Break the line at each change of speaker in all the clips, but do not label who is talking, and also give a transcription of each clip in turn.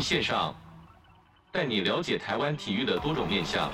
线上，带你了解台湾体育的多种面向。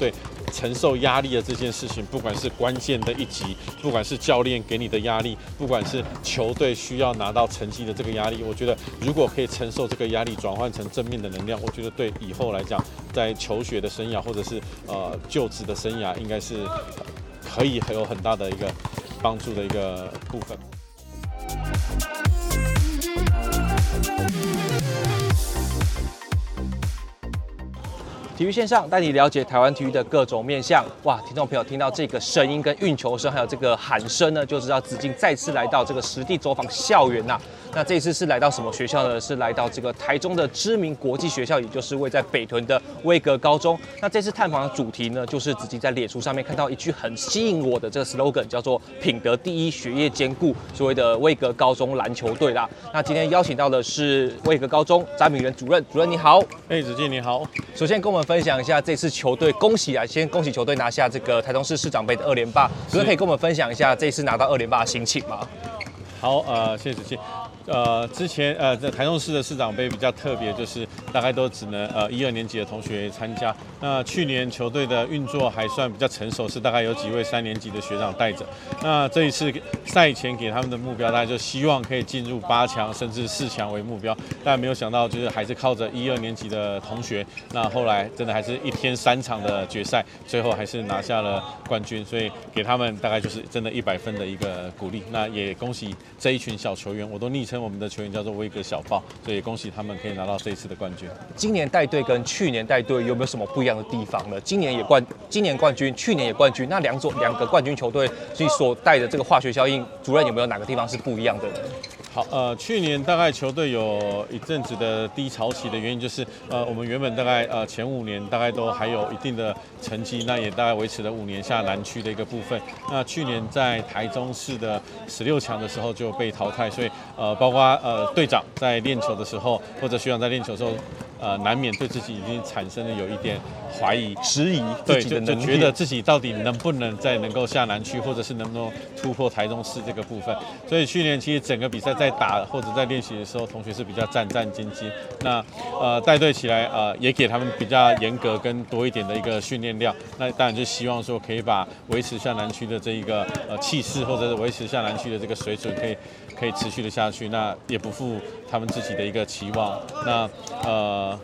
对承受压力的这件事情，不管是关键的一集，不管是教练给你的压力，不管是球队需要拿到成绩的这个压力，我觉得如果可以承受这个压力，转换成正面的能量，我觉得对以后来讲，在求学的生涯或者是呃就职的生涯，应该是可以很有很大的一个帮助的一个部分。
体育线上带你了解台湾体育的各种面向。哇，听众朋友听到这个声音跟运球声，还有这个喊声呢，就知道子敬再次来到这个实地走访校园呐、啊。那这一次是来到什么学校呢？是来到这个台中的知名国际学校，也就是位在北屯的威格高中。那这次探访的主题呢，就是子敬在脸书上面看到一句很吸引我的这个 slogan，叫做“品德第一，学业兼顾”，所谓的威格高中篮球队啦。那今天邀请到的是威格高中詹敏元主任，主任你好。
哎，子敬你好。
首先跟我们分享一下这次球队，恭喜啊！先恭喜球队拿下这个台中市市长杯的二连霸。哥可以跟我们分享一下这次拿到二连霸的心情吗？
好，呃，谢谢子敬。呃，之前呃，在台中市的市长杯比较特别，就是大概都只能呃一二年级的同学参加。那去年球队的运作还算比较成熟，是大概有几位三年级的学长带着。那这一次赛前给他们的目标，大家就希望可以进入八强甚至四强为目标。但没有想到，就是还是靠着一二年级的同学。那后来真的还是一天三场的决赛，最后还是拿下了冠军。所以给他们大概就是真的一百分的一个鼓励。那也恭喜这一群小球员，我都昵称。我们的球员叫做威格小豹，所以恭喜他们可以拿到这一次的冠军。
今年带队跟去年带队有没有什么不一样的地方呢？今年也冠，今年冠军，去年也冠军，那两组两个冠军球队所以所带的这个化学效应，主任有没有哪个地方是不一样的呢？
呃，去年大概球队有一阵子的低潮期的原因，就是呃，我们原本大概呃前五年大概都还有一定的成绩，那也大概维持了五年下南区的一个部分。那去年在台中市的十六强的时候就被淘汰，所以呃，包括呃队长在练球的时候，或者学长在练球的时候。呃，难免对自己已经产生了有一点怀疑、质疑，对，就就觉得自己到底能不能再能够下南区，或者是能不能突破台中市这个部分。所以去年其实整个比赛在打或者在练习的时候，同学是比较战战兢兢。那呃带队起来，呃也给他们比较严格跟多一点的一个训练量。那当然就希望说可以把维持下南区的这一个呃气势，或者是维持下南区的这个水准，可以可以持续的下去。那也不负他们自己的一个期望。那呃。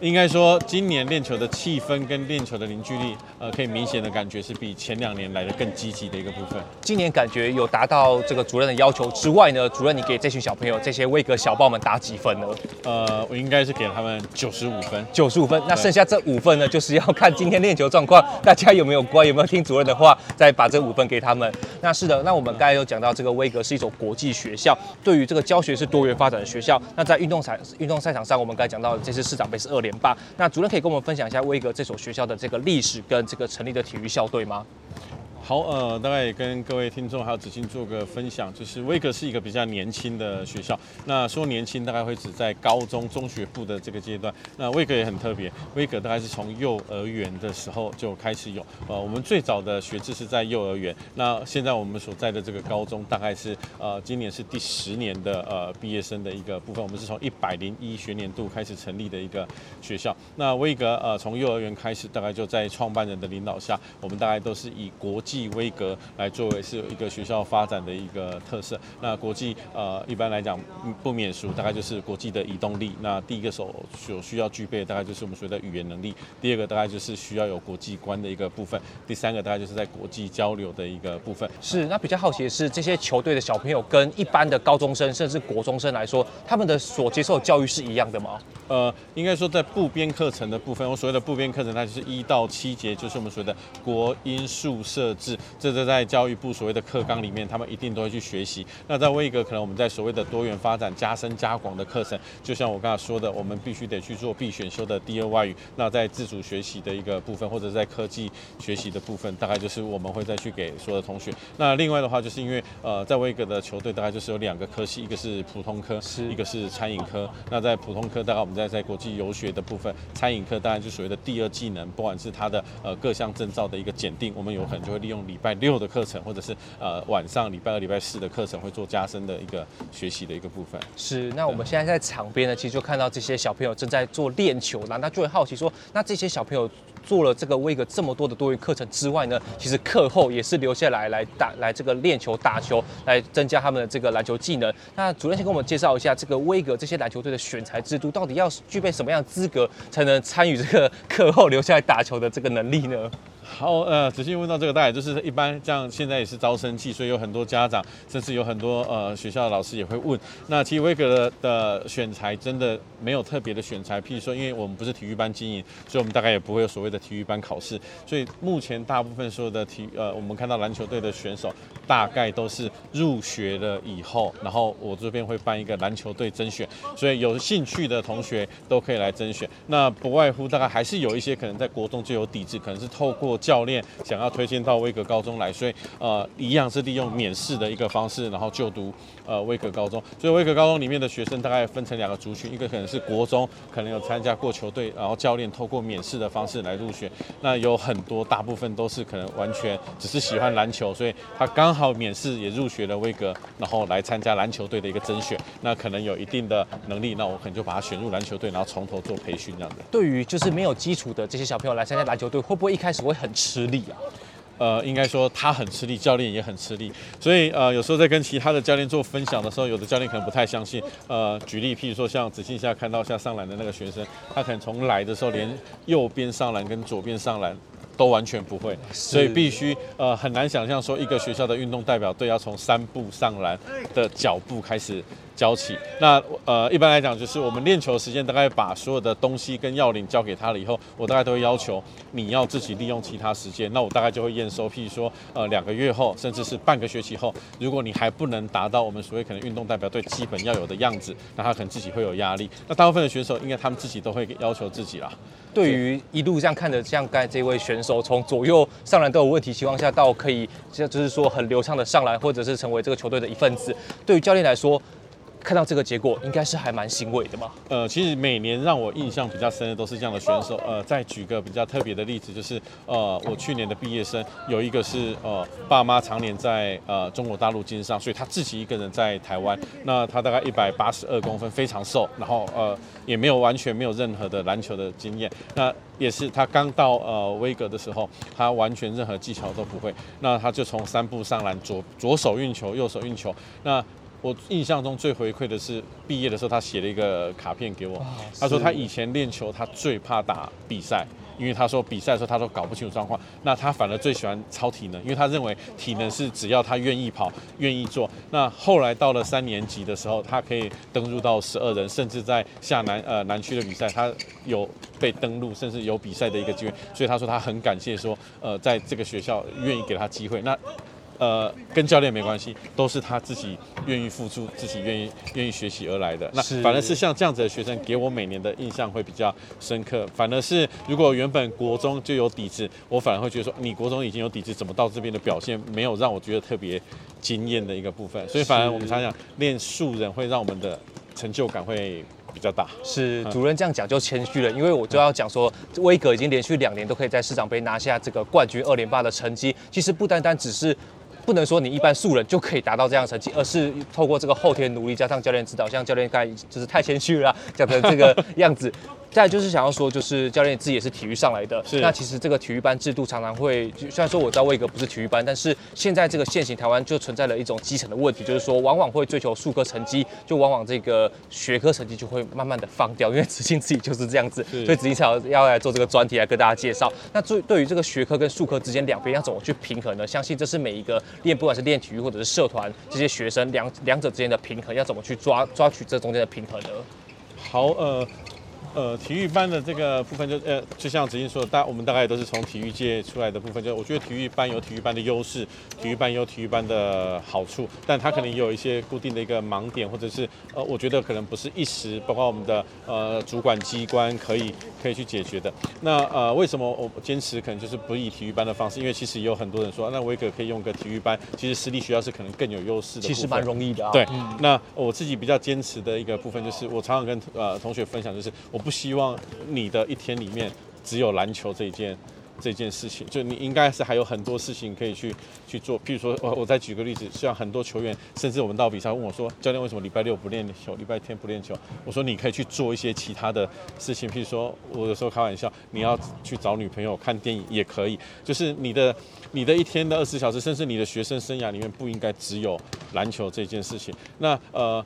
应该说，今年练球的气氛跟练球的凝聚力，呃，可以明显的感觉是比前两年来的更积极的一个部分。
今年感觉有达到这个主任的要求之外呢，主任你给这群小朋友，这些威格小豹们打几分呢？
呃，我应该是给他们九十五分。
九十五分，那剩下这五分呢，就是要看今天练球状况，大家有没有乖，有没有听主任的话，再把这五分给他们。那是的，那我们刚才有讲到，这个威格是一所国际学校，对于这个教学是多元发展的学校。那在运动赛运动赛场上，我们刚才讲到，这次市长杯是二连霸。那主任可以跟我们分享一下威格这所学校的这个历史跟这个成立的体育校队吗？
好，呃，大概也跟各位听众还有子欣做个分享，就是威格是一个比较年轻的学校。那说年轻，大概会指在高中、中学部的这个阶段。那威格也很特别，威格大概是从幼儿园的时候就开始有。呃，我们最早的学制是在幼儿园。那现在我们所在的这个高中，大概是呃今年是第十年的呃毕业生的一个部分。我们是从一百零一学年度开始成立的一个学校。那威格呃从幼儿园开始，大概就在创办人的领导下，我们大概都是以国际。以威格来作为是一个学校发展的一个特色。那国际呃一般来讲不免俗，大概就是国际的移动力。那第一个所所需要具备的大概就是我们所谓的语言能力。第二个大概就是需要有国际观的一个部分。第三个大概就是在国际交流的一个部分。
是，那比较好奇的是，这些球队的小朋友跟一般的高中生甚至国中生来说，他们的所接受教育是一样的吗？
呃，应该说在部编课程的部分，我所谓的部编课程，它就是一到七节，就是我们所谓的国音数社。制，这是在教育部所谓的课纲里面，他们一定都会去学习。那在威格，可能我们在所谓的多元发展、加深加广的课程，就像我刚才说的，我们必须得去做必选修的第二外语。那在自主学习的一个部分，或者在科技学习的部分，大概就是我们会再去给所有的同学。那另外的话，就是因为呃，在威格的球队大概就是有两个科系，一个是普通科，是一个是餐饮科。那在普通科，大概我们在在国际游学的部分，餐饮科当然就所谓的第二技能，不管是它的呃各项证照的一个检定，我们有可能就会利用礼拜六的课程，或者是呃晚上礼拜二、礼拜四的课程，会做加深的一个学习的一个部分。
是。那我们现在在场边呢，其实就看到这些小朋友正在做练球啦，那就会好奇说，那这些小朋友。做了这个威格这么多的多元课程之外呢，其实课后也是留下来来打来这个练球打球，来增加他们的这个篮球技能。那主任先跟我们介绍一下这个威格这些篮球队的选材制度，到底要具备什么样资格才能参与这个课后留下来打球的这个能力呢？
好，呃，仔细问到这个，大概就是一般这样，现在也是招生季，所以有很多家长，甚至有很多呃学校的老师也会问。那其实威格的的选材真的没有特别的选材，譬如说，因为我们不是体育班经营，所以我们大概也不会有所谓的体育班考试。所以目前大部分所有的体呃，我们看到篮球队的选手，大概都是入学了以后，然后我这边会办一个篮球队甄选，所以有兴趣的同学都可以来甄选。那不外乎大概还是有一些可能在国中就有底子，可能是透过。教练想要推荐到威格高中来，所以呃一样是利用免试的一个方式，然后就读呃威格高中。所以威格高中里面的学生大概分成两个族群，一个可能是国中，可能有参加过球队，然后教练透过免试的方式来入选。那有很多大部分都是可能完全只是喜欢篮球，所以他刚好免试也入学了威格，然后来参加篮球队的一个甄选。那可能有一定的能力，那我可能就把他选入篮球队，然后从头做培训这样的。
对于就是没有基础的这些小朋友来参加篮球队，会不会一开始会很吃力啊？
呃，应该说他很吃力，教练也很吃力，所以呃，有时候在跟其他的教练做分享的时候，有的教练可能不太相信。呃，举例，譬如说像子庆下看到下上篮的那个学生，他可能从来的时候连右边上篮跟左边上篮。都完全不会，所以必须呃很难想象说一个学校的运动代表队要从三步上篮的脚步开始教起。那呃一般来讲就是我们练球的时间大概把所有的东西跟要领交给他了以后，我大概都会要求你要自己利用其他时间。那我大概就会验收，譬如说呃两个月后，甚至是半个学期后，如果你还不能达到我们所谓可能运动代表队基本要有的样子，那他可能自己会有压力。那大部分的选手应该他们自己都会要求自己啦。
对于一路这样看着，像刚才这位选手从左右上篮都有问题情况下，到可以就就是说很流畅的上篮，或者是成为这个球队的一份子，对于教练来说。看到这个结果，应该是还蛮欣慰的嘛。
呃，其实每年让我印象比较深的都是这样的选手。呃，再举个比较特别的例子，就是呃，我去年的毕业生有一个是呃，爸妈常年在呃中国大陆经商，所以他自己一个人在台湾。那他大概一百八十二公分，非常瘦，然后呃也没有完全没有任何的篮球的经验。那也是他刚到呃威格的时候，他完全任何技巧都不会。那他就从三步上篮，左左手运球，右手运球。那我印象中最回馈的是毕业的时候，他写了一个卡片给我。他说他以前练球，他最怕打比赛，因为他说比赛的时候他都搞不清楚状况。那他反而最喜欢超体能，因为他认为体能是只要他愿意跑、愿意做。那后来到了三年级的时候，他可以登入到十二人，甚至在下南呃南区的比赛，他有被登录，甚至有比赛的一个机会。所以他说他很感谢说，呃，在这个学校愿意给他机会。那。呃，跟教练没关系，都是他自己愿意付出，自己愿意愿意学习而来的。那反而是像这样子的学生，给我每年的印象会比较深刻。反而是如果原本国中就有底子，我反而会觉得说，你国中已经有底子，怎么到这边的表现没有让我觉得特别惊艳的一个部分？所以反而我们常常讲，练素人会让我们的成就感会比较大。
是主任这样讲就谦虚了，因为我就要讲说，威格已经连续两年都可以在市长杯拿下这个冠军二连霸的成绩。其实不单单只是。不能说你一般素人就可以达到这样的成绩，而是透过这个后天努力加上教练指导，像教练刚才就是太谦虚了，讲成这个样子。再就是想要说，就是教练自己也是体育上来的。是。那其实这个体育班制度常常会，虽然说我知道威格不是体育班，但是现在这个现行台湾就存在了一种基层的问题，就是说往往会追求数科成绩，就往往这个学科成绩就会慢慢的放掉。因为子欣自己就是这样子，所以子欣才要要来做这个专题来跟大家介绍。那对对于这个学科跟数科之间两边要怎么去平衡呢？相信这是每一个练不管是练体育或者是社团这些学生两两者之间的平衡要怎么去抓抓取这中间的平衡呢？
好，呃。呃，体育班的这个部分就呃，就像子英说的，大我们大概都是从体育界出来的部分。就我觉得体育班有体育班的优势，体育班有体育班的好处，但它可能也有一些固定的一个盲点，或者是呃，我觉得可能不是一时，包括我们的呃主管机关可以可以去解决的。那呃，为什么我坚持可能就是不以体育班的方式？因为其实也有很多人说，那威格可以用个体育班，其实私立学校是可能更有优势的。
其实蛮容易的啊。
对，嗯、那我自己比较坚持的一个部分就是，我常常跟呃同学分享，就是我不希望。你的一天里面只有篮球这一件这件事情，就你应该是还有很多事情可以去去做。譬如说，我我再举个例子，像很多球员，甚至我们到比赛问我说：“教练，为什么礼拜六不练球，礼拜天不练球？”我说：“你可以去做一些其他的事情，譬如说，我有时候开玩笑，你要去找女朋友、看电影也可以。就是你的你的一天的二十小时，甚至你的学生生涯里面，不应该只有篮球这件事情。那呃。”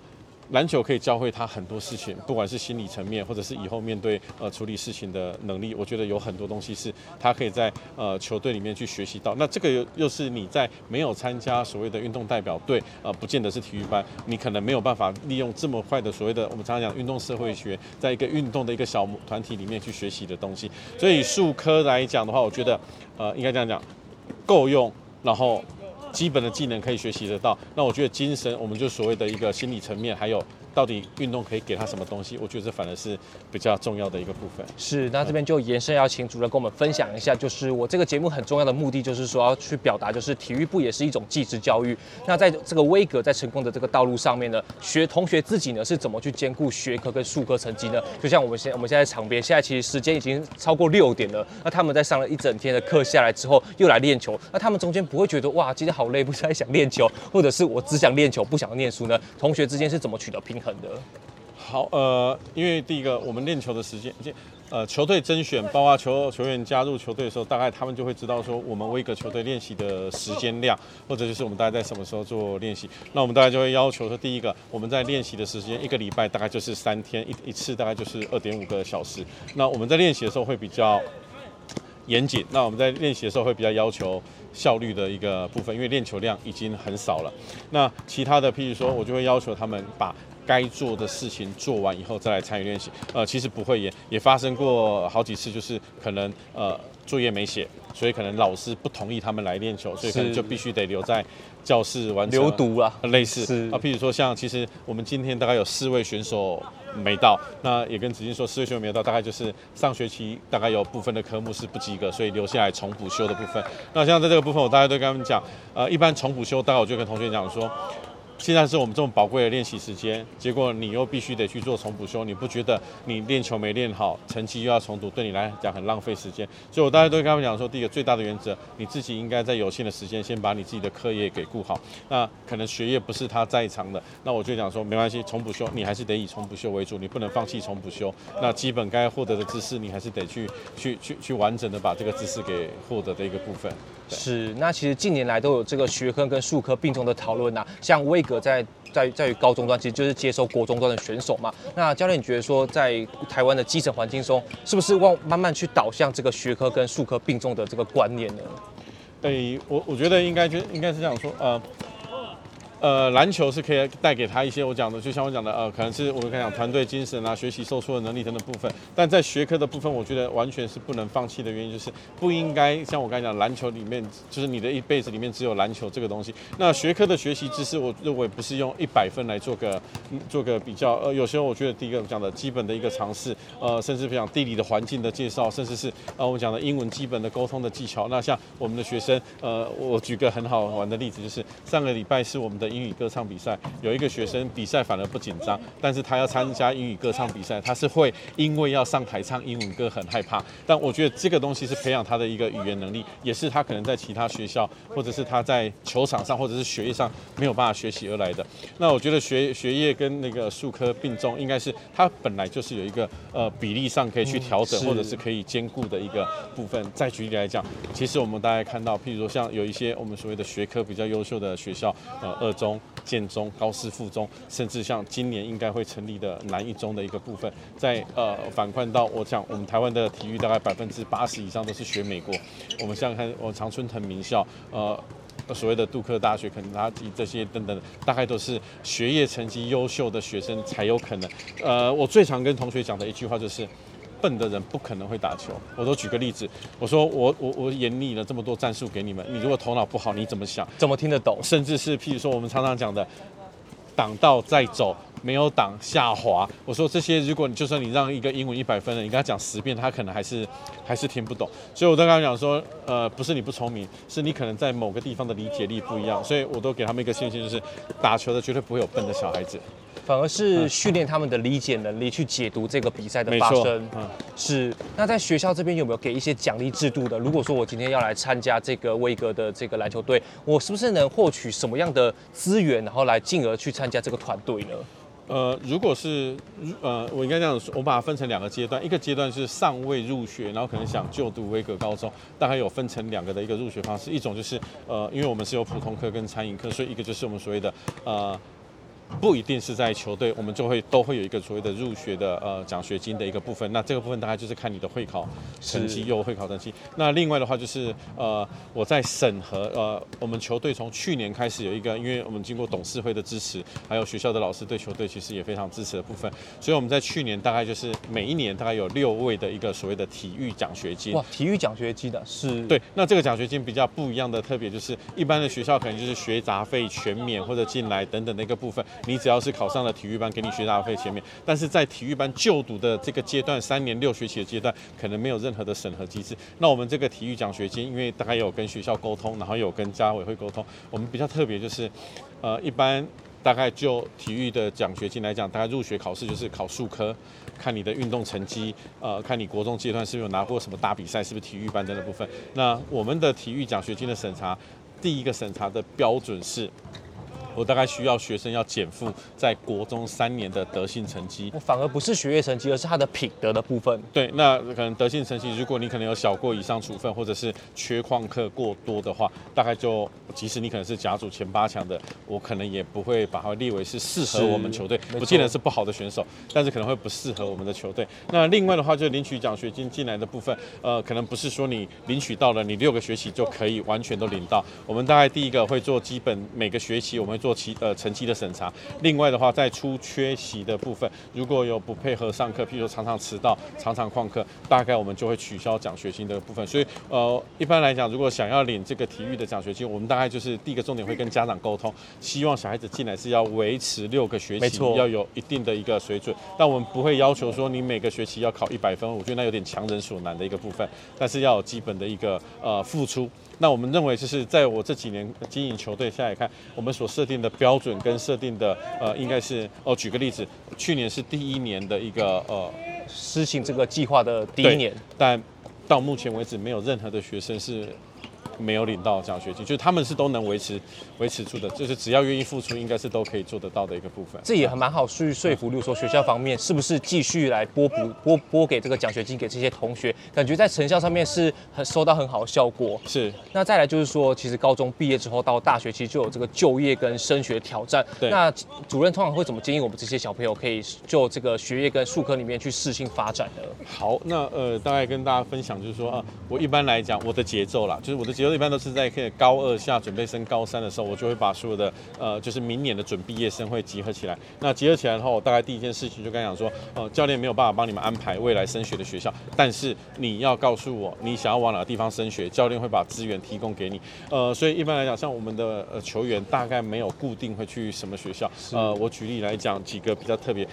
篮球可以教会他很多事情，不管是心理层面，或者是以后面对呃处理事情的能力，我觉得有很多东西是他可以在呃球队里面去学习到。那这个又又是你在没有参加所谓的运动代表队，呃，不见得是体育班，你可能没有办法利用这么快的所谓的我们常常讲运动社会学，在一个运动的一个小团体里面去学习的东西。所以术科来讲的话，我觉得呃应该这样讲，够用，然后。基本的技能可以学习得到，那我觉得精神，我们就所谓的一个心理层面，还有。到底运动可以给他什么东西？我觉得这反而是比较重要的一个部分。
是，那这边就延伸要请主任跟我们分享一下，就是我这个节目很重要的目的，就是说要去表达，就是体育部也是一种技职教育。那在这个威格在成功的这个道路上面呢，学同学自己呢是怎么去兼顾学科跟术科成绩呢？就像我们现我们现在场边，现在其实时间已经超过六点了。那他们在上了一整天的课下来之后，又来练球。那他们中间不会觉得哇，今天好累，不太想练球，或者是我只想练球，不想念书呢？同学之间是怎么取得平衡的？
好，呃，因为第一个，我们练球的时间，呃，球队甄选，包括球球员加入球队的时候，大概他们就会知道说，我们威格球队练习的时间量，或者就是我们大概在什么时候做练习。那我们大概就会要求说，第一个，我们在练习的时间，一个礼拜大概就是三天，一一次大概就是二点五个小时。那我们在练习的时候会比较严谨，那我们在练习的时候会比较要求效率的一个部分，因为练球量已经很少了。那其他的，譬如说，我就会要求他们把该做的事情做完以后再来参与练习。呃，其实不会也也发生过好几次，就是可能呃作业没写，所以可能老师不同意他们来练球，所以可能就必须得留在教室完成。
留读啊，
类似啊，譬如说像其实我们今天大概有四位选手。没到，那也跟子金说，四位选手没有到，大概就是上学期大概有部分的科目是不及格，所以留下来重补修的部分。那像在这个部分，我大概都跟他们讲，呃，一般重补修，大概我就跟同学讲说。现在是我们这么宝贵的练习时间，结果你又必须得去做重补修，你不觉得你练球没练好，成绩又要重读，对你来讲很浪费时间？所以我大家都跟他们讲说，第一个最大的原则，你自己应该在有限的时间先把你自己的课业给顾好。那可能学业不是他在场的，那我就讲说没关系，重补修你还是得以重补修为主，你不能放弃重补修。那基本该获得的知识，你还是得去去去去完整的把这个知识给获得的一个部分。
是，那其实近年来都有这个学科跟术科并重的讨论呐，像威格在在在于高中端，其实就是接收国中端的选手嘛。那教练，你觉得说在台湾的基层环境中，是不是往慢慢去导向这个学科跟术科并重的这个观念呢？
诶，我我觉得应该就应该是这样说，呃。呃，篮球是可以带给他一些我讲的，就像我讲的，呃，可能是我们刚讲团队精神啊，学习受挫的能力等等部分。但在学科的部分，我觉得完全是不能放弃的原因，就是不应该像我刚才讲，篮球里面就是你的一辈子里面只有篮球这个东西。那学科的学习知识，我认为不是用一百分来做个做个比较。呃，有时候我觉得第一个讲的基本的一个尝试，呃，甚至比讲地理的环境的介绍，甚至是呃我们讲的英文基本的沟通的技巧。那像我们的学生，呃，我举个很好玩的例子，就是上个礼拜是我们的。英语歌唱比赛有一个学生比赛反而不紧张，但是他要参加英语歌唱比赛，他是会因为要上台唱英文歌很害怕。但我觉得这个东西是培养他的一个语言能力，也是他可能在其他学校或者是他在球场上或者是学业上没有办法学习而来的。那我觉得学学业跟那个数科并重，应该是他本来就是有一个呃比例上可以去调整，或者是可以兼顾的一个部分。再举例来讲，其实我们大家看到，譬如说像有一些我们所谓的学科比较优秀的学校，呃，二中。中、建中、高师附中，甚至像今年应该会成立的南一中的一个部分，在呃反观到我讲，我们台湾的体育大概百分之八十以上都是学美国。我们像看我常春藤名校，呃。所谓的杜克大学、肯塔基这些等等，大概都是学业成绩优秀的学生才有可能。呃，我最常跟同学讲的一句话就是。笨的人不可能会打球。我都举个例子，我说我我我演绎了这么多战术给你们，你如果头脑不好，你怎么想？
怎么听得懂？
甚至是譬如说我们常常讲的，挡道再走，没有挡下滑。我说这些，如果你就算你让一个英文一百分的，你跟他讲十遍，他可能还是还是听不懂。所以我都跟他讲说，呃，不是你不聪明，是你可能在某个地方的理解力不一样。所以我都给他们一个信心，就是打球的绝对不会有笨的小孩子。
反而是训练他们的理解能力，去解读这个比赛的发生。嗯，是。那在学校这边有没有给一些奖励制度的？如果说我今天要来参加这个威格的这个篮球队，我是不是能获取什么样的资源，然后来进而去参加这个团队呢？
呃，如果是呃，我应该这样说，我把它分成两个阶段，一个阶段是尚未入学，然后可能想就读威格高中，大概有分成两个的一个入学方式，一种就是呃，因为我们是有普通科跟餐饮科，所以一个就是我们所谓的呃。不一定是在球队，我们就会都会有一个所谓的入学的呃奖学金的一个部分。那这个部分大概就是看你的会考成绩，又会考成绩。那另外的话就是呃我在审核呃我们球队从去年开始有一个，因为我们经过董事会的支持，还有学校的老师对球队其实也非常支持的部分，所以我们在去年大概就是每一年大概有六位的一个所谓的体育奖学金。
哇，体育奖学金的是？
对，那这个奖学金比较不一样的特别就是一般的学校可能就是学杂费全免或者进来等等的一个部分。你只要是考上了体育班，给你学杂费前面，但是在体育班就读的这个阶段，三年六学期的阶段，可能没有任何的审核机制。那我们这个体育奖学金，因为大概有跟学校沟通，然后有跟家委会沟通，我们比较特别就是，呃，一般大概就体育的奖学金来讲，大概入学考试就是考数科，看你的运动成绩，呃，看你国中阶段是不是有拿过什么大比赛，是不是体育班的部分。那我们的体育奖学金的审查，第一个审查的标准是。我大概需要学生要减负在国中三年的德性成绩，
反而不是学业成绩，而是他的品德的部分。
对，那可能德性成绩，如果你可能有小过以上处分，或者是缺旷课过多的话，大概就即使你可能是甲组前八强的，我可能也不会把它列为是适合我们球队。不见得是不好的选手，但是可能会不适合我们的球队。那另外的话，就领取奖学金进来的部分，呃，可能不是说你领取到了，你六个学期就可以完全都领到。我们大概第一个会做基本，每个学期我们会。做其呃成绩的审查，另外的话，在出缺席的部分，如果有不配合上课，譬如说常常迟到、常常旷课，大概我们就会取消奖学金的部分。所以呃，一般来讲，如果想要领这个体育的奖学金，我们大概就是第一个重点会跟家长沟通，希望小孩子进来是要维持六个学期，要有一定的一个水准。但我们不会要求说你每个学期要考一百分，我觉得那有点强人所难的一个部分。但是要有基本的一个呃付出。那我们认为，就是在我这几年经营球队下来看，我们所设定的标准跟设定的呃，应该是哦，举个例子，去年是第一年的一个呃，
施行这个计划的第一年，
但到目前为止没有任何的学生是。没有领到奖学金，就是他们是都能维持维持住的，就是只要愿意付出，应该是都可以做得到的一个部分。
这也还蛮好去说服，例如说学校方面是不是继续来拨补拨拨给这个奖学金给这些同学，感觉在成效上面是很收到很好的效果。
是。
那再来就是说，其实高中毕业之后到大学其实就有这个就业跟升学挑战。
对。
那主任通常会怎么建议我们这些小朋友可以就这个学业跟术科里面去适性发展呢？
好，那呃，大概跟大家分享就是说啊，我一般来讲我的节奏啦，就是我的节奏。一般都是在高二下准备升高三的时候，我就会把所有的呃，就是明年的准毕业生会集合起来。那集合起来的话，我大概第一件事情就跟他讲说，呃，教练没有办法帮你们安排未来升学的学校，但是你要告诉我你想要往哪个地方升学，教练会把资源提供给你。呃，所以一般来讲，像我们的呃球员大概没有固定会去什么学校。呃，我举例来讲几个比较特别。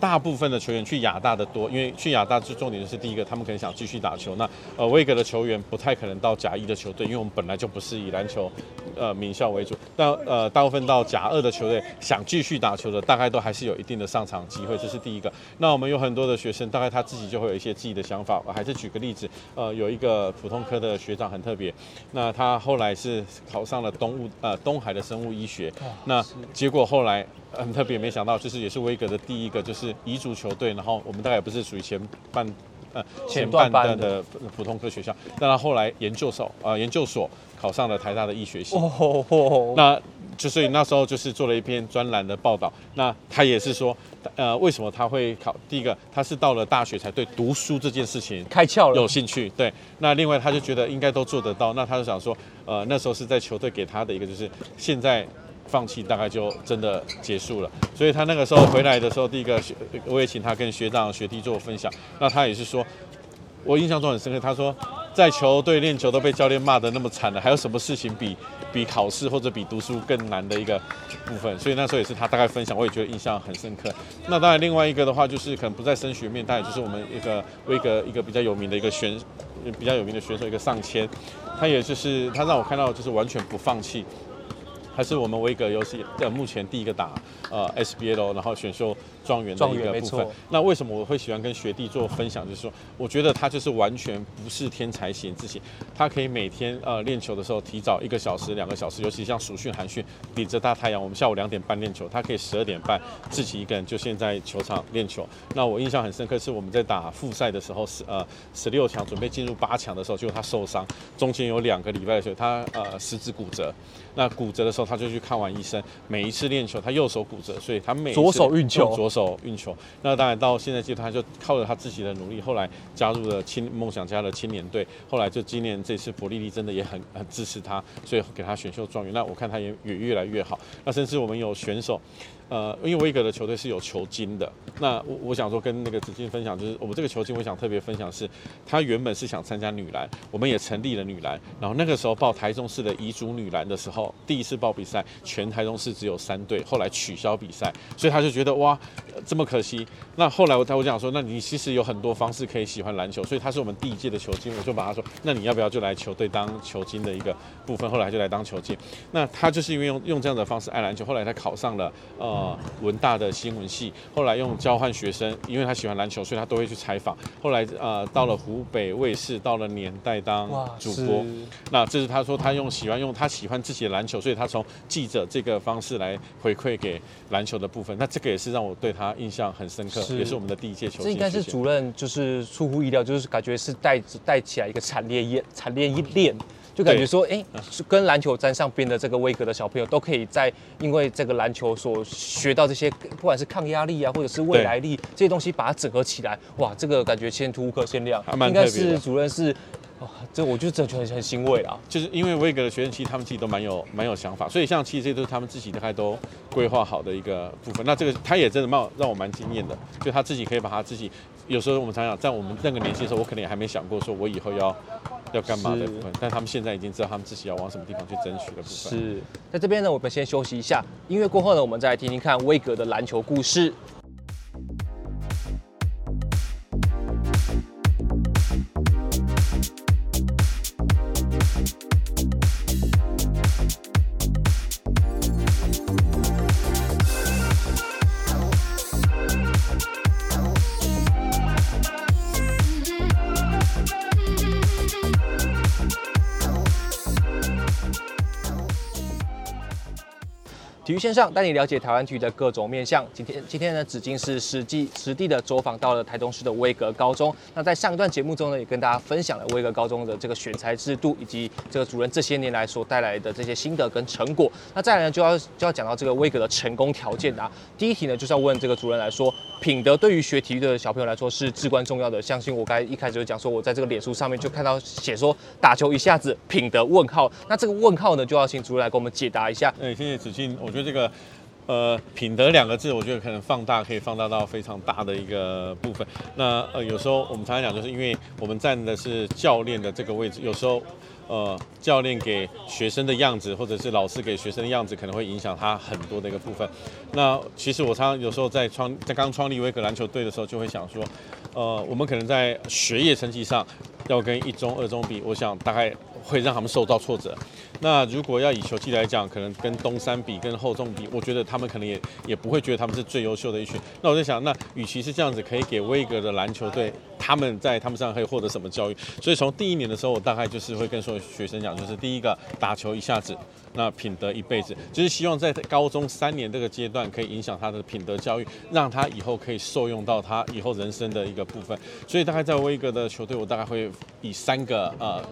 大部分的球员去亚大的多，因为去亚大最重点的是第一个，他们可能想继续打球。那呃，威格的球员不太可能到甲一的球队，因为我们本来就不是以篮球呃名校为主。但呃，大部分到甲二的球队想继续打球的，大概都还是有一定的上场机会，这是第一个。那我们有很多的学生，大概他自己就会有一些自己的想法。我还是举个例子，呃，有一个普通科的学长很特别，那他后来是考上了东物呃东海的生物医学，那结果后来。很特别，没想到就是也是威格的第一个就是彝族球队，然后我们大概也不是属于前半呃前半段的普通科学校，但他后来研究所啊、呃、研究所考上了台大的医学系。哦，那就所以那时候就是做了一篇专栏的报道。那他也是说，呃，为什么他会考？第一个，他是到了大学才对读书这件事情
开窍了，
有兴趣。对，那另外他就觉得应该都做得到。那他就想说，呃，那时候是在球队给他的一个就是现在放弃，大概就真的结束了。所以他那个时候回来的时候，第一个学我也请他跟学长学弟做分享。那他也是说，我印象中很深刻，他说。在球队练球都被教练骂得那么惨了，还有什么事情比比考试或者比读书更难的一个部分？所以那时候也是他大概分享，我也觉得印象很深刻。那当然，另外一个的话就是可能不在升学面，但也就是我们一个威格一个比较有名的一个选比较有名的选手一个上千，他也就是他让我看到就是完全不放弃。还是我们威格游戏的目前第一个打呃 SBL，然后选秀状元的一个部分。那为什么我会喜欢跟学弟做分享？就是说，我觉得他就是完全不是天才型自己，他可以每天呃练球的时候提早一个小时、两个小时，尤其像暑训、寒训，顶着大太阳，我们下午两点半练球，他可以十二点半自己一个人就先在球场练球。那我印象很深刻，是我们在打复赛的时候，十呃十六强准备进入八强的时候，就他受伤，中间有两个礼拜的时候，他呃十指骨折。那骨折的时候，他就去看完医生。每一次练球，他右手骨折，所以他每
左手运球，
左手手运球。那当然到现在阶段，他就靠着他自己的努力，后来加入了青梦想家的青年队。后来就今年这次伯利利真的也很很支持他，所以给他选秀状元。那我看他也也越来越好。那甚至我们有选手。呃，因为威格的球队是有球经的，那我我想说跟那个子敬分享，就是我们这个球经，我想特别分享是，他原本是想参加女篮，我们也成立了女篮，然后那个时候报台中市的乙组女篮的时候，第一次报比赛，全台中市只有三队，后来取消比赛，所以他就觉得哇，这么可惜。那后来我他我讲说，那你其实有很多方式可以喜欢篮球，所以他是我们第一届的球经，我就把他说，那你要不要就来球队当球经的一个部分，后来就来当球经。那他就是因为用用这样的方式爱篮球，后来他考上了呃。文大的新闻系，后来用交换学生，因为他喜欢篮球，所以他都会去采访。后来呃，到了湖北卫视，到了年代当主播。那这是他说他用喜欢用他喜欢自己的篮球，所以他从记者这个方式来回馈给篮球的部分。那这个也是让我对他印象很深刻，是也是我们的第一届球。
这应该是主任就是出乎意料，就是感觉是带带起来一个产业链，产业一链。就感觉说，哎、欸，跟篮球沾上边的这个威格的小朋友，都可以在因为这个篮球所学到这些，不管是抗压力啊，或者是未来力这些东西，把它整合起来，哇，这个感觉前途无可限量。应该是主任是，哇，这我觉得这就很很欣慰啊。
就是因为威格的学生其实他们自己都蛮有蛮有想法，所以像其实这些都是他们自己大概都规划好的一个部分。那这个他也真的蛮让我蛮惊艳的，就他自己可以把他自己，有时候我们常想在我们那个年纪的时候，我可能也还没想过说我以后要。要干嘛的部分，但他们现在已经知道他们自己要往什么地方去争取的部分。
是在这边呢，我们先休息一下，音乐过后呢，我们再来听听看威格的篮球故事。线上带你了解台湾体育的各种面向。今天今天呢，子敬是实际实地的走访到了台中市的威格高中。那在上一段节目中呢，也跟大家分享了威格高中的这个选材制度，以及这个主任这些年来所带来的这些心得跟成果。那再来呢，就要就要讲到这个威格的成功条件啊。第一题呢，就是要问这个主任来说，品德对于学体育的小朋友来说是至关重要的。相信我刚才一开始就讲说，我在这个脸书上面就看到写说打球一下子品德问号。那这个问号呢，就要请主任来给我们解答一下。
哎，谢谢子敬，我觉得这，个呃，品德两个字，我觉得可能放大，可以放大到非常大的一个部分。那呃，有时候我们常常讲，就是因为我们站的是教练的这个位置，有时候呃，教练给学生的样子，或者是老师给学生的样子，可能会影响他很多的一个部分。那其实我常常有时候在创在刚创立威格篮球队的时候，就会想说，呃，我们可能在学业成绩上要跟一中、二中比，我想大概。会让他们受到挫折。那如果要以球技来讲，可能跟东山比，跟厚重比，我觉得他们可能也也不会觉得他们是最优秀的一群。那我在想，那与其是这样子，可以给威格的篮球队，他们在他们身上可以获得什么教育？所以从第一年的时候，我大概就是会跟所有学生讲，就是第一个打球一下子，那品德一辈子，就是希望在高中三年这个阶段可以影响他的品德教育，让他以后可以受用到他以后人生的一个部分。所以大概在威格的球队，我大概会。以三个呃。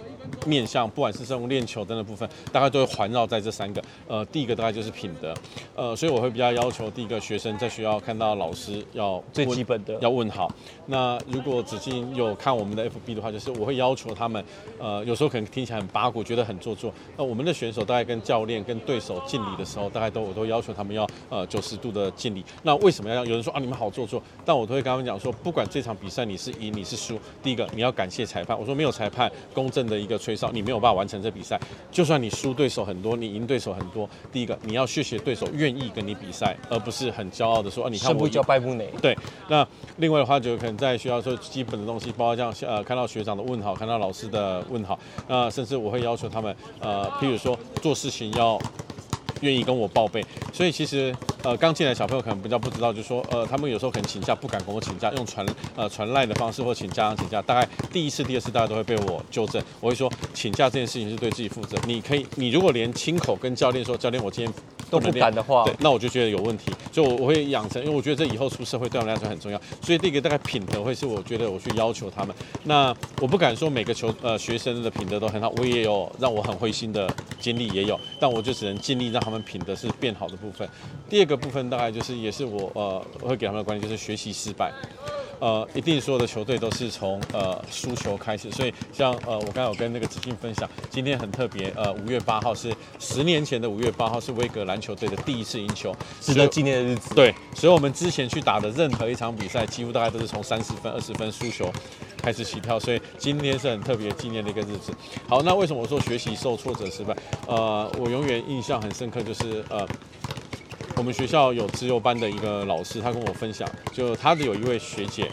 面向不管是这种练球灯的部分，大概都会环绕在这三个。呃，第一个大概就是品德，呃，所以我会比较要求第一个学生在学校看到老师要
最基本的
要问好。那如果子敬有看我们的 FB 的话，就是我会要求他们，呃，有时候可能听起来很八股，觉得很做作。那我们的选手大概跟教练跟对手敬礼的时候，大概都我都要求他们要呃九十度的敬礼。那为什么要有人说啊你们好做作？但我都会跟他们讲说，不管这场比赛你是赢你是输，第一个你要感谢裁判。我说没有裁判公正的一个吹哨，你没有办法完成这比赛。就算你输对手很多，你赢对手很多，第一个你要谢谢对手愿意跟你比赛，而不是很骄傲的说啊，你看我
胜不骄败不馁。
对，那另外的话就可能在学校说基本的东西，包括像呃看到学长的问好，看到老师的问好，那甚至我会要求他们呃，譬如说做事情要。愿意跟我报备，所以其实呃刚进来小朋友可能比较不知道，就是说呃他们有时候可能请假不敢跟我请假，用传呃传赖的方式或请家长请假，大概第一次、第二次大家都会被我纠正。我会说请假这件事情是对自己负责，你可以你如果连亲口跟教练说，教练我今天
都不敢的话，
对，那我就觉得有问题。所以我我会养成，因为我觉得这以后出社会对我们来说很重要。所以这个大概品德会是我觉得我去要求他们。那我不敢说每个球呃学生的品德都很好，我也有让我很灰心的经历也有，但我就只能尽力让他们。品德是变好的部分，第二个部分大概就是也是我呃我会给他们的观念就是学习失败，呃一定所有的球队都是从呃输球开始，所以像呃我刚才有跟那个子靖分享，今天很特别，呃五月八号是十年前的五月八号是威格篮球队的第一次赢球，
值得纪念的日子。
对，所以我们之前去打的任何一场比赛，几乎大概都是从三十分、二十分输球开始起跳，所以今天是很特别纪念的一个日子。好，那为什么我说学习受挫折失败？呃，我永远印象很深刻，就是呃，我们学校有资优班的一个老师，他跟我分享，就他的有一位学姐，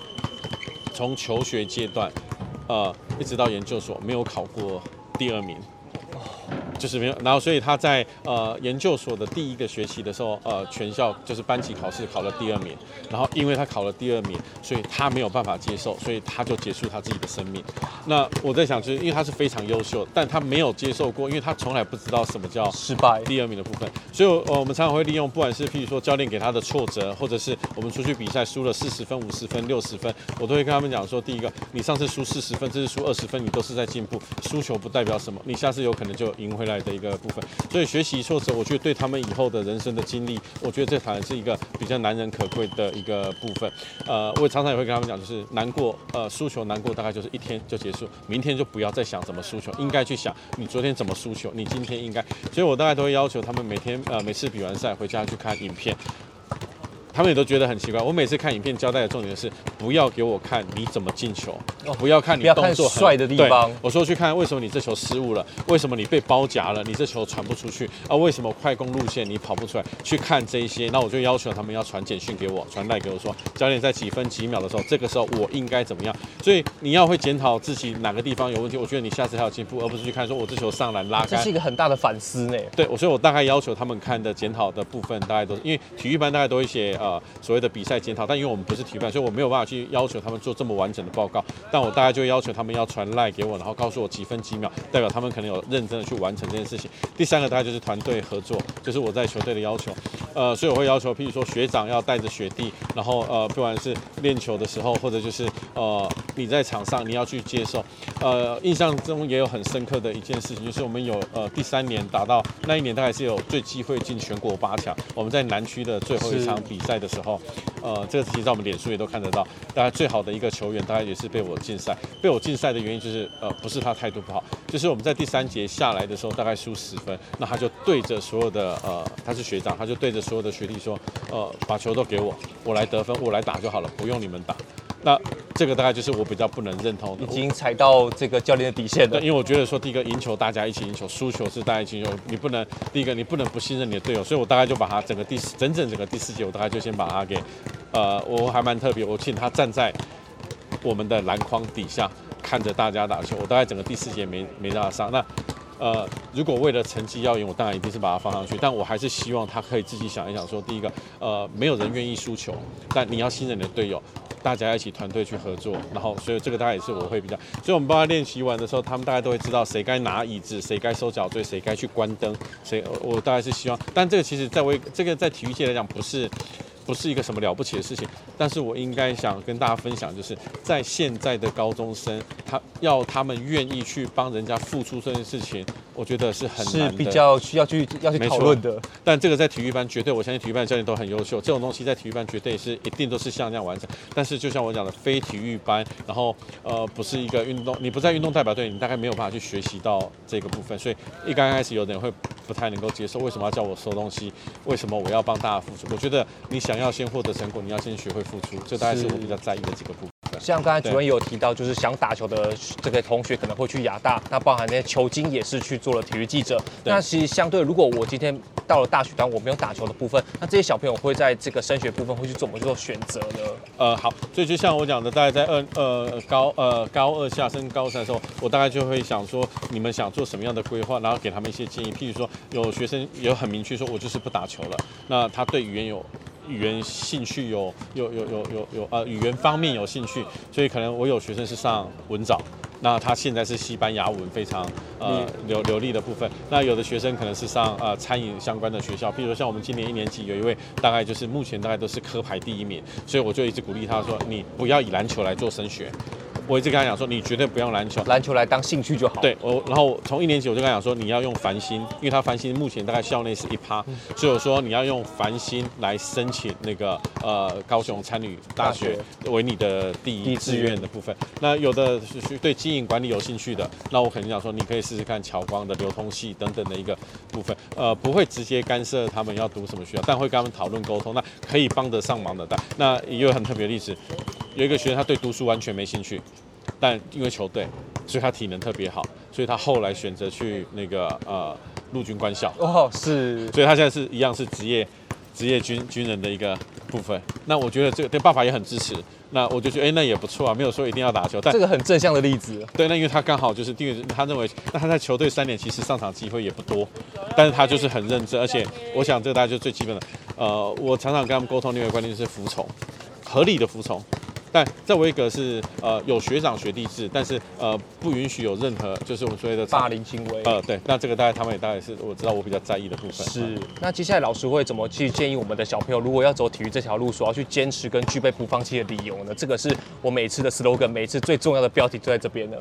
从求学阶段，呃，一直到研究所，没有考过第二名。就是没有，然后所以他在呃研究所的第一个学期的时候，呃全校就是班级考试考了第二名，然后因为他考了第二名，所以他没有办法接受，所以他就结束他自己的生命。那我在想，就是因为他是非常优秀，但他没有接受过，因为他从来不知道什么叫失败第二名的部分，所以呃我们常常会利用，不管是譬如说教练给他的挫折，或者是我们出去比赛输了四十分、五十分、六十分，我都会跟他们讲说，第一个，你上次输四十分，这次输二十分，你都是在进步，输球不代表什么，你下次有可能就赢回来的一个部分，所以学习挫折，我觉得对他们以后的人生的经历，我觉得这反而是一个比较难能可贵的一个部分。呃，我也常常也会跟他们讲，就是难过，呃，输球难过大概就是一天就结束，明天就不要再想怎么输球，应该去想你昨天怎么输球，你今天应该。所以我大概都会要求他们每天，呃，每次比完赛回家去看影片。他们也都觉得很奇怪。我每次看影片交代的重点是，不要给我看你怎么进球，不要看你动作
帅的地方。
我说去看为什么你这球失误了，为什么你被包夹了，你这球传不出去啊？为什么快攻路线你跑不出来？去看这一些，那我就要求他们要传简讯给我，传带给我说，教练在几分几秒的时候，这个时候我应该怎么样？所以你要会检讨自己哪个地方有问题。我觉得你下次还有进步，而不是去看说我这球上篮拉开。
这是一个很大的反思呢。
对，我所以我大概要求他们看的检讨的部分，大概都是因为体育班大概都会写呃。呃，所谓的比赛检讨，但因为我们不是体育班，所以我没有办法去要求他们做这么完整的报告。但我大概就要求他们要传赖给我，然后告诉我几分几秒，代表他们可能有认真的去完成这件事情。第三个大概就是团队合作，就是我在球队的要求。呃，所以我会要求，譬如说学长要带着学弟，然后呃，不管是练球的时候，或者就是呃你在场上你要去接受。呃，印象中也有很深刻的一件事情，就是我们有呃第三年打到那一年，大概是有最机会进全国八强。我们在南区的最后一场比赛的时候，呃，这个其实在我们脸书也都看得到。大概最好的一个球员，大概也是被我禁赛。被我禁赛的原因就是呃，不是他态度不好，就是我们在第三节下来的时候，大概输十分，那他就对着所有的呃，他是学长，他就对着所有的学弟说，呃，把球都给我，我来得分，我来打就好了，不用你们打。那这个大概就是我比较不能认同的，
已经踩到这个教练的底线了。
因为我觉得说，第一个赢球大家一起赢球，输球是大家一起赢球，你不能第一个你不能不信任你的队友，所以我大概就把他整个第四整整整个第四节，我大概就先把他给，呃，我还蛮特别，我请他站在我们的篮筐底下看着大家打球，我大概整个第四节没没让他上。那呃，如果为了成绩要赢，我当然一定是把他放上去，但我还是希望他可以自己想一想，说第一个，呃，没有人愿意输球，但你要信任你的队友。大家一起团队去合作，然后所以这个大概也是我会比较，所以我们帮他练习完的时候，他们大概都会知道谁该拿椅子，谁该收脚锥，谁该去关灯，谁我大概是希望，但这个其实在我这个在体育界来讲不是。不是一个什么了不起的事情。但是我应该想跟大家分享，就是在现在的高中生，他要他们愿意去帮人家付出这件事情，我觉得是很难，
是比较需要去要去讨论的。
但这个在体育班绝对，我相信体育班教练都很优秀。这种东西在体育班绝对是一定都是像这样完成。但是就像我讲的，非体育班，然后呃不是一个运动，你不在运动代表队，你大概没有办法去学习到这个部分。所以一刚开始有的人会不太能够接受，为什么要叫我收东西？为什么我要帮大家付出？我觉得你想要先获得成果，你要先学会付出，这大概是我比较在意的几个部分。
像刚才主任也有提到，就是想打球的这个同学可能会去亚大，那包含那些球经也是去做了体育记者。那其实相对，如果我今天到了大学端，我没有打球的部分，那这些小朋友会在这个升学部分会去怎么做选择呢？
呃，好，所以就像我讲的，大概在二呃高呃高二下升高三的时候，我大概就会想说，你们想做什么样的规划，然后给他们一些建议。譬如说，有学生有很明确说，我就是不打球了。那他对语言有。语言兴趣有有有有有有呃语言方面有兴趣，所以可能我有学生是上文藻，那他现在是西班牙文非常呃流流利的部分。那有的学生可能是上呃餐饮相关的学校，譬如说像我们今年一年级有一位大概就是目前大概都是科排第一名，所以我就一直鼓励他说，你不要以篮球来做升学。我一直跟他讲说，你绝对不用篮球，
篮球来当兴趣就好。
对，我然后从一年级我就跟他讲说，你要用繁星，因为他繁星目前大概校内是一趴，所以我说你要用繁星来申请那个呃高雄参与大学为你的第一志愿的部分。那有的是对经营管理有兴趣的，那我肯定讲说，你可以试试看侨光的流通系等等的一个部分，呃，不会直接干涉他们要读什么学校，但会跟他们讨论沟通，那可以帮得上忙的。但那也有很特别的例子。有一个学生，他对读书完全没兴趣，但因为球队，所以他体能特别好，所以他后来选择去那个呃陆军官校。
哦，是，
所以他现在是一样是职业职业军军人的一个部分。那我觉得这个对爸爸也很支持。那我就觉得，哎、欸，那也不错啊，没有说一定要打球。但
这个很正向的例子。
对，那因为他刚好就是，因为他认为，那他在球队三年其实上场机会也不多，但是他就是很认真，而且我想这个大家就最基本的，呃，我常常跟他们沟通另外一个观念就是服从，合理的服从。但在维格是呃有学长学弟制，但是呃不允许有任何就是我们所谓的
霸凌行为。
呃，对，那这个大概他们也大概是我知道我比较在意的部分。
是，那接下来老师会怎么去建议我们的小朋友，如果要走体育这条路，所要去坚持跟具备不放弃的理由呢？这个是我每次的 slogan，每次最重要的标题就在这边呢。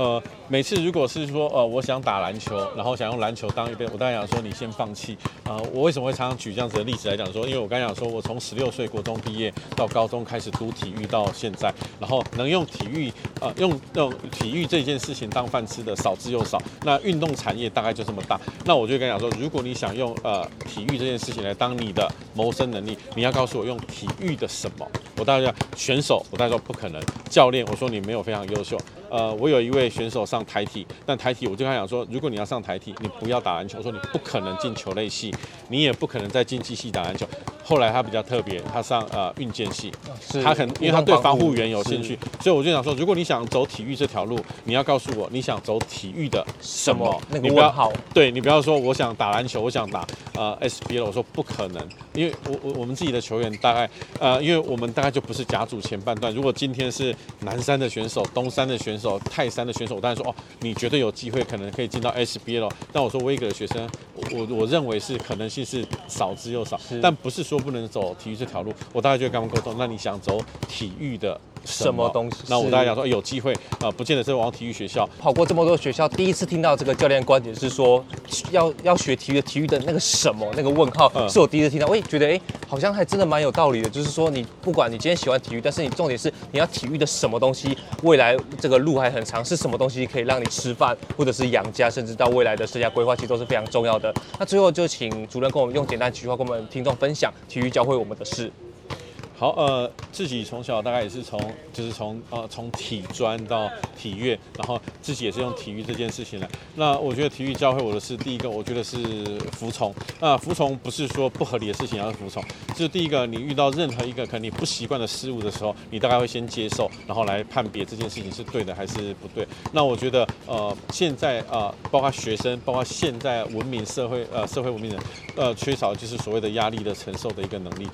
呃，每次如果是说呃，我想打篮球，然后想用篮球当一边，我当然想说你先放弃。呃，我为什么会常常举这样子的例子来讲说？因为我刚才讲说，我从十六岁国中毕业到高中开始读体育到现在，然后能用体育呃用用体育这件事情当饭吃的少之又少。那运动产业大概就这么大。那我就跟你讲说，如果你想用呃体育这件事情来当你的谋生能力，你要告诉我用体育的什么？我大概讲选手，我大概说不可能。教练，我说你没有非常优秀。呃，我有一位选手上台体，但台体我就跟他讲说，如果你要上台体，你不要打篮球。我说你不可能进球类系，你也不可能在竞技系打篮球。后来他比较特别，他上呃运健系，他很因为他对防护员有兴趣，所以我就想说，如果你想走体育这条路，你要告诉我你想走体育的什么？什么那个问号？对，你不要说我想打篮球，我想打呃 SBL，我说不可能，因为我我我们自己的球员大概呃，因为我们大概就不是甲组前半段。如果今天是南山的选手、东山的选手、泰山的选手，我当然说哦，你绝对有机会，可能可以进到 SBL。但我说威格的学生，我我认为是可能性是少之又少，但不是说。不能走体育这条路，我大概就会跟他们沟通。那你想走体育的什
么，东西？
那我大家讲说，有机会呃，不见得是往体育学校
跑过这么多学校，第一次听到这个教练观点是说，要要学体育的体育的那个什么那个问号，嗯、是我第一次听到。我也觉得哎、欸，好像还真的蛮有道理的。就是说，你不管你今天喜欢体育，但是你重点是你要体育的什么东西，未来这个路还很长，是什么东西可以让你吃饭，或者是养家，甚至到未来的生涯规划，其实都是非常重要的。那最后就请主任跟我们用简单几句话跟我们听众分享体育教会我们的事。
好，呃，自己从小大概也是从，就是从呃从体专到体院，然后自己也是用体育这件事情来。那我觉得体育教会我的是第一个，我觉得是服从。那服从不是说不合理的事情要服从，就是第一个，你遇到任何一个可能你不习惯的事物的时候，你大概会先接受，然后来判别这件事情是对的还是不对。那我觉得，呃，现在呃，包括学生，包括现在文明社会，呃，社会文明人，呃，缺少就是所谓的压力的承受的一个能力。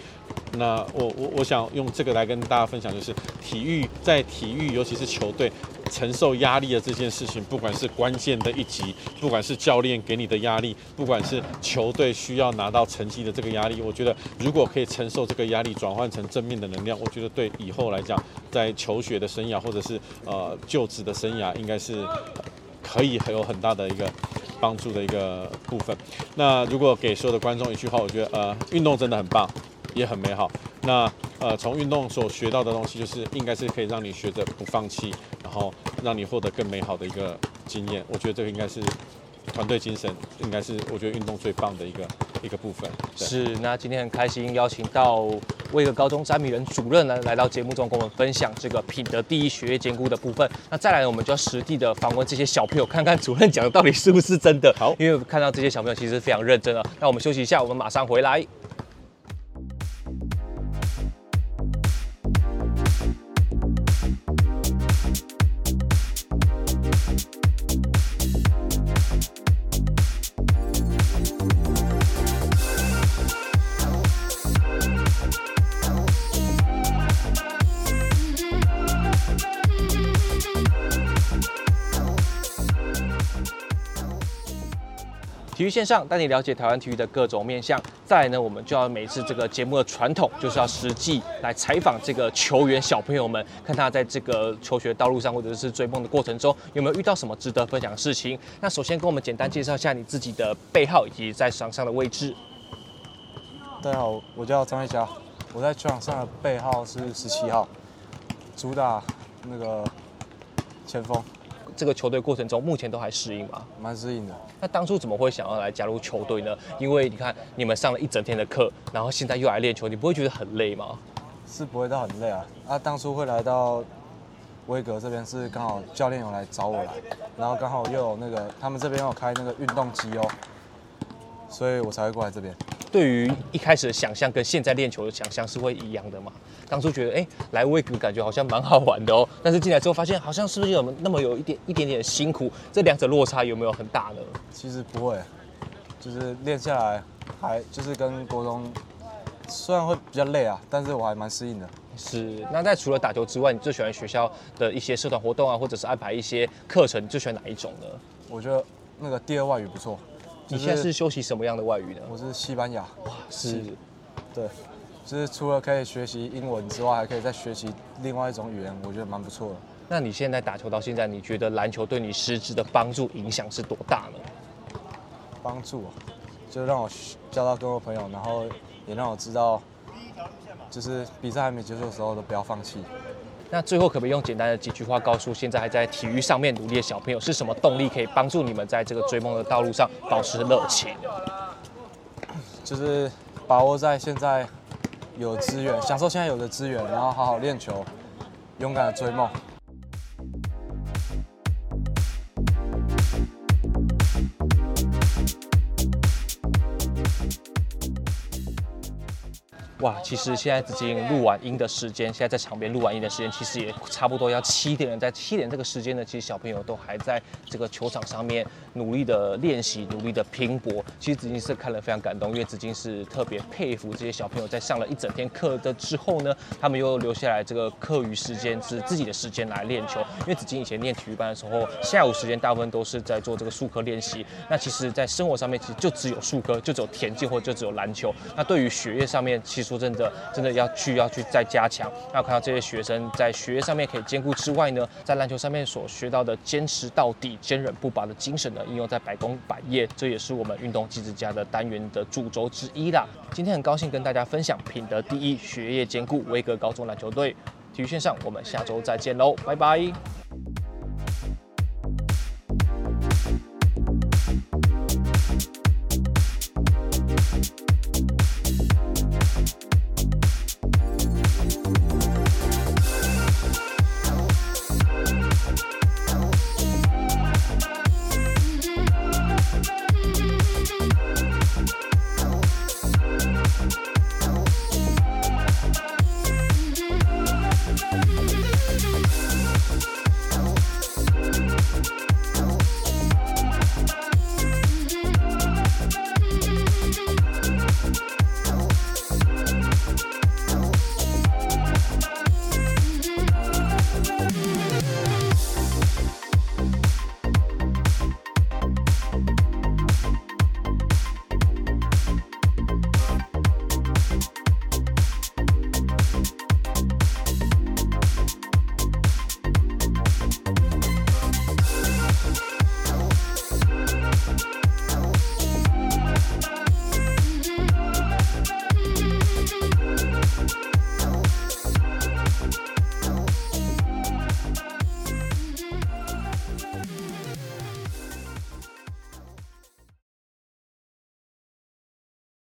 那我我我想用这个来跟大家分享，就是体育在体育，尤其是球队，承受压力的这件事情，不管是关键的一集，不管是教练给你的压力，不管是球队需要拿到成绩的这个压力，我觉得如果可以承受这个压力，转换成正面的能量，我觉得对以后来讲，在求学的生涯或者是呃就职的生涯，应该是可以很有很大的一个帮助的一个部分。那如果给所有的观众一句话，我觉得呃，运动真的很棒，也很美好。那呃，从运动所学到的东西，就是应该是可以让你学着不放弃，然后让你获得更美好的一个经验。我觉得这个应该是团队精神，应该是我觉得运动最棒的一个一个部分。
是，那今天很开心邀请到威格高中詹米人主任呢来到节目中跟我们分享这个品德第一学业兼顾的部分。那再来，我们就要实地的访问这些小朋友，看看主任讲的到底是不是真的。
好，
因为看到这些小朋友其实非常认真啊。那我们休息一下，我们马上回来。育线上带你了解台湾体育的各种面向。再来呢，我们就要每次这个节目的传统，就是要实际来采访这个球员小朋友们，看他在这个求学道路上或者是追梦的过程中，有没有遇到什么值得分享的事情。那首先跟我们简单介绍一下你自己的背号以及在场上的位置。
大家好，我叫张一佳，我在球场上的背号是十七号，主打那个前锋。
这个球队过程中，目前都还适应吗？
蛮适应的。
那当初怎么会想要来加入球队呢？因为你看你们上了一整天的课，然后现在又来练球，你不会觉得很累吗？
是不会到很累啊。啊，当初会来到威格这边是刚好教练有来找我来，然后刚好又有那个他们这边有开那个运动机哦，所以我才会过来这边。
对于一开始的想象跟现在练球的想象是会一样的吗？当初觉得哎，来威格感觉好像蛮好玩的哦，但是进来之后发现好像是不是有那么有一点一点点辛苦？这两者落差有没有很大呢？
其实不会，就是练下来还就是跟国中虽然会比较累啊，但是我还蛮适应的。
是，那在除了打球之外，你最喜欢学校的一些社团活动啊，或者是安排一些课程，你最喜欢哪一种呢？
我觉得那个第二外语不错。
你现在是修习什么样的外语呢？
我是西班牙。
哇，是，
对，就是除了可以学习英文之外，还可以再学习另外一种语言，我觉得蛮不错的。
那你现在打球到现在，你觉得篮球对你实质的帮助影响是多大呢？
帮助啊，就让我交到更多朋友，然后也让我知道，就是比赛还没结束的时候都不要放弃。
那最后可不可以用简单的几句话告诉现在还在体育上面努力的小朋友，是什么动力可以帮助你们在这个追梦的道路上保持热情？
就是把握在现在有资源，享受现在有的资源，然后好好练球，勇敢的追梦。
哇，其实现在已经录完音的时间，现在在场边录完音的时间，其实也差不多要七点了。在七点这个时间呢，其实小朋友都还在这个球场上面努力的练习，努力的拼搏。其实子金是看了非常感动，因为子金是特别佩服这些小朋友，在上了一整天课的之后呢，他们又留下来这个课余时间是自己的时间来练球。因为子金以前练体育班的时候，下午时间大部分都是在做这个术科练习。那其实，在生活上面，其实就只有术科，就只有田径或者就只有篮球。那对于学业上面，其实。真的，真的要去要去再加强。那看到这些学生在学业上面可以兼顾之外呢，在篮球上面所学到的坚持到底、坚韧不拔的精神呢，应用在百工百业，这也是我们运动机制家的单元的主轴之一啦。今天很高兴跟大家分享品德第一、学业兼顾威格高中篮球队。体育线上，我们下周再见喽，拜拜。